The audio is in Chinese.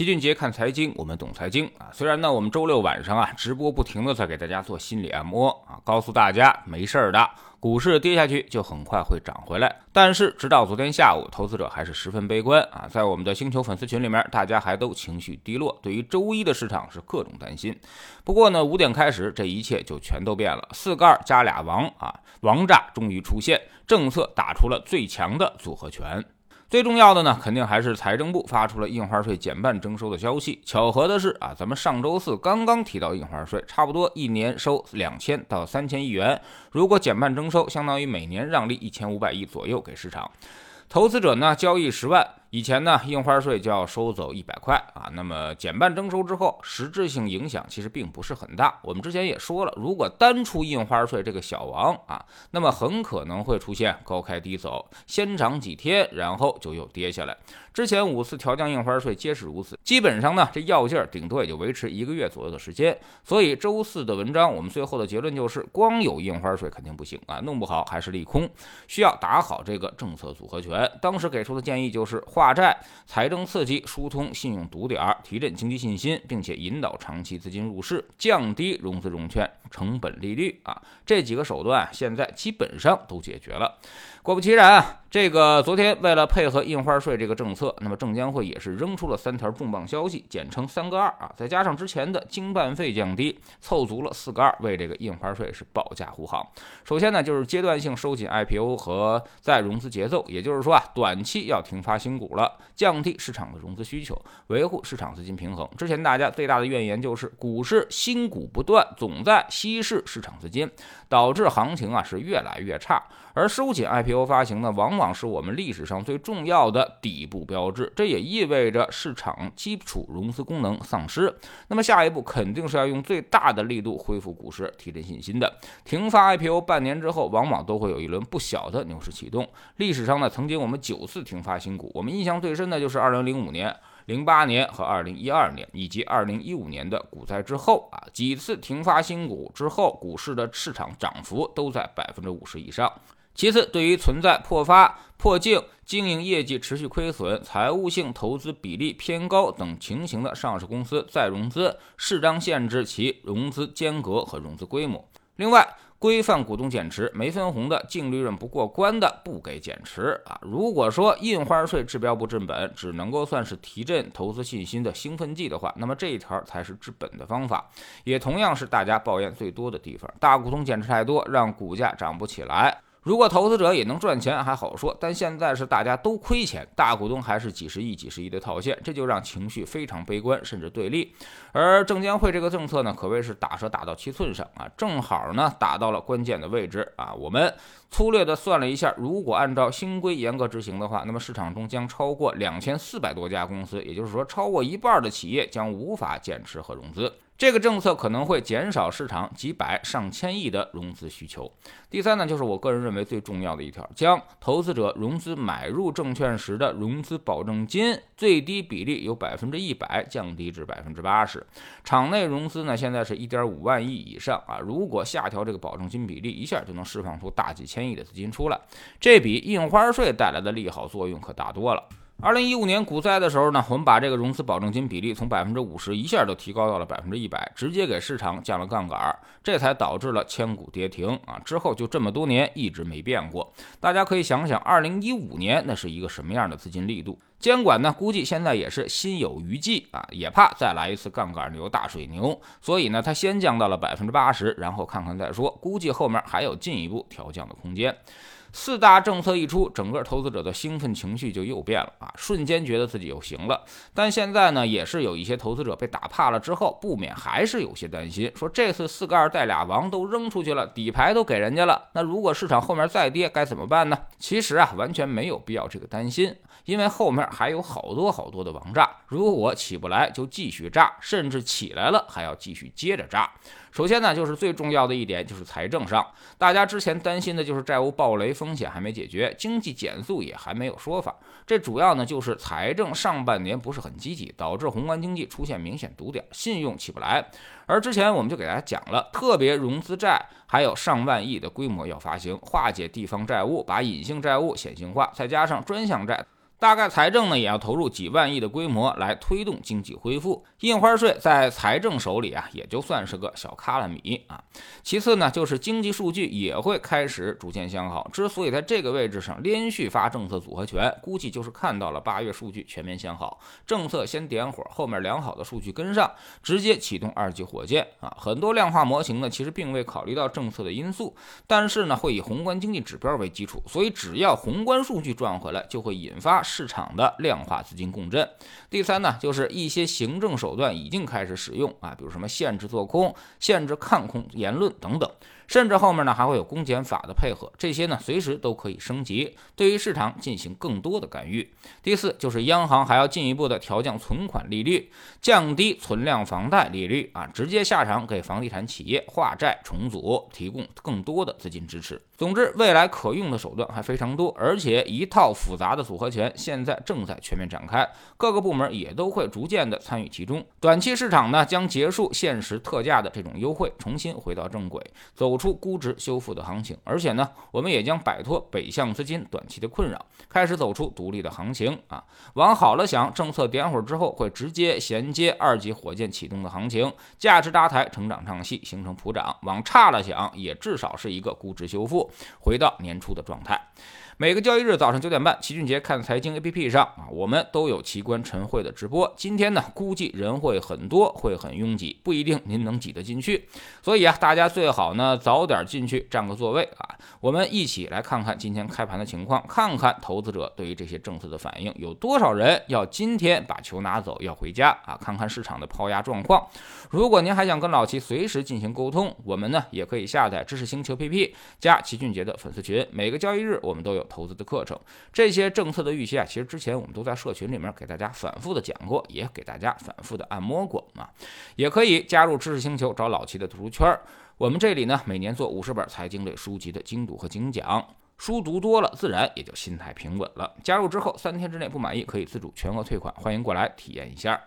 齐俊杰看财经，我们懂财经啊。虽然呢，我们周六晚上啊直播不停的在给大家做心理按摩啊，告诉大家没事儿的，股市跌下去就很快会涨回来。但是直到昨天下午，投资者还是十分悲观啊，在我们的星球粉丝群里面，大家还都情绪低落，对于周一的市场是各种担心。不过呢，五点开始，这一切就全都变了，四个二加俩王啊，王炸终于出现，政策打出了最强的组合拳。最重要的呢，肯定还是财政部发出了印花税减半征收的消息。巧合的是啊，咱们上周四刚刚提到印花税，差不多一年收两千到三千亿元，如果减半征收，相当于每年让利一千五百亿左右给市场。投资者呢，交易十万。以前呢，印花税就要收走一百块啊，那么减半征收之后，实质性影响其实并不是很大。我们之前也说了，如果单出印花税这个小王啊，那么很可能会出现高开低走，先涨几天，然后就又跌下来。之前五次调降印花税皆是如此，基本上呢，这药劲儿顶多也就维持一个月左右的时间。所以周四的文章，我们最后的结论就是，光有印花税肯定不行啊，弄不好还是利空，需要打好这个政策组合拳。当时给出的建议就是。化债、财政刺激、疏通信用堵点，提振经济信心，并且引导长期资金入市，降低融资融券。成本利率啊，这几个手段现在基本上都解决了。果不其然啊。这个昨天为了配合印花税这个政策，那么证监会也是扔出了三条重磅消息，简称三个二啊，再加上之前的经办费降低，凑足了四个二，为这个印花税是保驾护航。首先呢，就是阶段性收紧 IPO 和再融资节奏，也就是说啊，短期要停发新股了，降低市场的融资需求，维护市场资金平衡。之前大家最大的怨言就是股市新股不断，总在稀释市场资金，导致行情啊是越来越差。而收紧 IPO 发行呢，往往是我们历史上最重要的底部标志，这也意味着市场基础融资功能丧失。那么下一步肯定是要用最大的力度恢复股市，提振信心的。停发 IPO 半年之后，往往都会有一轮不小的牛市启动。历史上呢，曾经我们九次停发新股，我们印象最深的就是二零零五年、零八年和二零一二年，以及二零一五年的股灾之后啊，几次停发新股之后，股市的市场涨幅都在百分之五十以上。其次，对于存在破发、破净、经营业绩持续亏损、财务性投资比例偏高等情形的上市公司再融资，适当限制其融资间隔和融资规模。另外，规范股东减持，没分红的、净利润不过关的不给减持啊。如果说印花税治标不治本，只能够算是提振投资信心的兴奋剂的话，那么这一条才是治本的方法，也同样是大家抱怨最多的地方。大股东减持太多，让股价涨不起来。如果投资者也能赚钱还好说，但现在是大家都亏钱，大股东还是几十亿、几十亿的套现，这就让情绪非常悲观，甚至对立。而证监会这个政策呢，可谓是打蛇打到七寸上啊，正好呢打到了关键的位置啊。我们粗略的算了一下，如果按照新规严格执行的话，那么市场中将超过两千四百多家公司，也就是说，超过一半的企业将无法减持和融资。这个政策可能会减少市场几百上千亿的融资需求。第三呢，就是我个人认为最重要的一条，将投资者融资买入证券时的融资保证金最低比例由百分之一百降低至百分之八十。场内融资呢，现在是一点五万亿以上啊，如果下调这个保证金比例，一下就能释放出大几千亿的资金出来，这比印花税带来的利好作用可大多了。二零一五年股灾的时候呢，我们把这个融资保证金比例从百分之五十一下就提高到了百分之一百，直接给市场降了杠杆，这才导致了千股跌停啊。之后就这么多年一直没变过。大家可以想想，二零一五年那是一个什么样的资金力度？监管呢，估计现在也是心有余悸啊，也怕再来一次杠杆牛、大水牛，所以呢，它先降到了百分之八十，然后看看再说。估计后面还有进一步调降的空间。四大政策一出，整个投资者的兴奋情绪就又变了啊！瞬间觉得自己又行了。但现在呢，也是有一些投资者被打怕了之后，不免还是有些担心，说这次四个二带俩王都扔出去了，底牌都给人家了，那如果市场后面再跌该怎么办呢？其实啊，完全没有必要这个担心，因为后面还有好多好多的王炸，如果起不来就继续炸，甚至起来了还要继续接着炸。首先呢，就是最重要的一点，就是财政上，大家之前担心的就是债务暴雷风险还没解决，经济减速也还没有说法。这主要呢就是财政上半年不是很积极，导致宏观经济出现明显堵点，信用起不来。而之前我们就给大家讲了，特别融资债还有上万亿的规模要发行，化解地方债务，把隐性债务显性化，再加上专项债。大概财政呢也要投入几万亿的规模来推动经济恢复。印花税在财政手里啊，也就算是个小卡拉米啊。其次呢，就是经济数据也会开始逐渐向好。之所以在这个位置上连续发政策组合拳，估计就是看到了八月数据全面向好，政策先点火，后面良好的数据跟上，直接启动二级火箭啊。很多量化模型呢，其实并未考虑到政策的因素，但是呢，会以宏观经济指标为基础，所以只要宏观数据赚回来，就会引发市场的量化资金共振。第三呢，就是一些行政手段已经开始使用啊，比如什么限制做空、限制看空言论等等。甚至后面呢还会有公检法的配合，这些呢随时都可以升级，对于市场进行更多的干预。第四就是央行还要进一步的调降存款利率，降低存量房贷利率啊，直接下场给房地产企业化债重组提供更多的资金支持。总之，未来可用的手段还非常多，而且一套复杂的组合拳现在正在全面展开，各个部门也都会逐渐的参与其中。短期市场呢将结束限时特价的这种优惠，重新回到正轨，走。出估值修复的行情，而且呢，我们也将摆脱北向资金短期的困扰，开始走出独立的行情啊。往好了想，政策点火之后会直接衔接二级火箭启动的行情，价值搭台，成长唱戏，形成普涨。往差了想，也至少是一个估值修复，回到年初的状态。每个交易日早上九点半，齐俊杰看财经 APP 上啊，我们都有奇观晨会的直播。今天呢，估计人会很多，会很拥挤，不一定您能挤得进去。所以啊，大家最好呢早点进去占个座位啊。我们一起来看看今天开盘的情况，看看投资者对于这些政策的反应，有多少人要今天把球拿走要回家啊？看看市场的抛压状况。如果您还想跟老齐随时进行沟通，我们呢也可以下载知识星球 PP 加齐俊杰的粉丝群，每个交易日我们都有。投资的课程，这些政策的预期啊，其实之前我们都在社群里面给大家反复的讲过，也给大家反复的按摩过啊。也可以加入知识星球，找老齐的读书圈儿。我们这里呢，每年做五十本财经类书籍的精读和精讲，书读多了，自然也就心态平稳了。加入之后，三天之内不满意可以自主全额退款，欢迎过来体验一下。